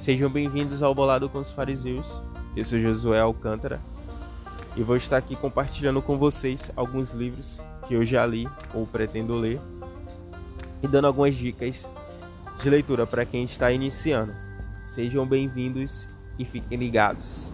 Sejam bem-vindos ao Bolado com os Fariseus. Eu sou Josué Alcântara e vou estar aqui compartilhando com vocês alguns livros que eu já li ou pretendo ler e dando algumas dicas de leitura para quem está iniciando. Sejam bem-vindos e fiquem ligados.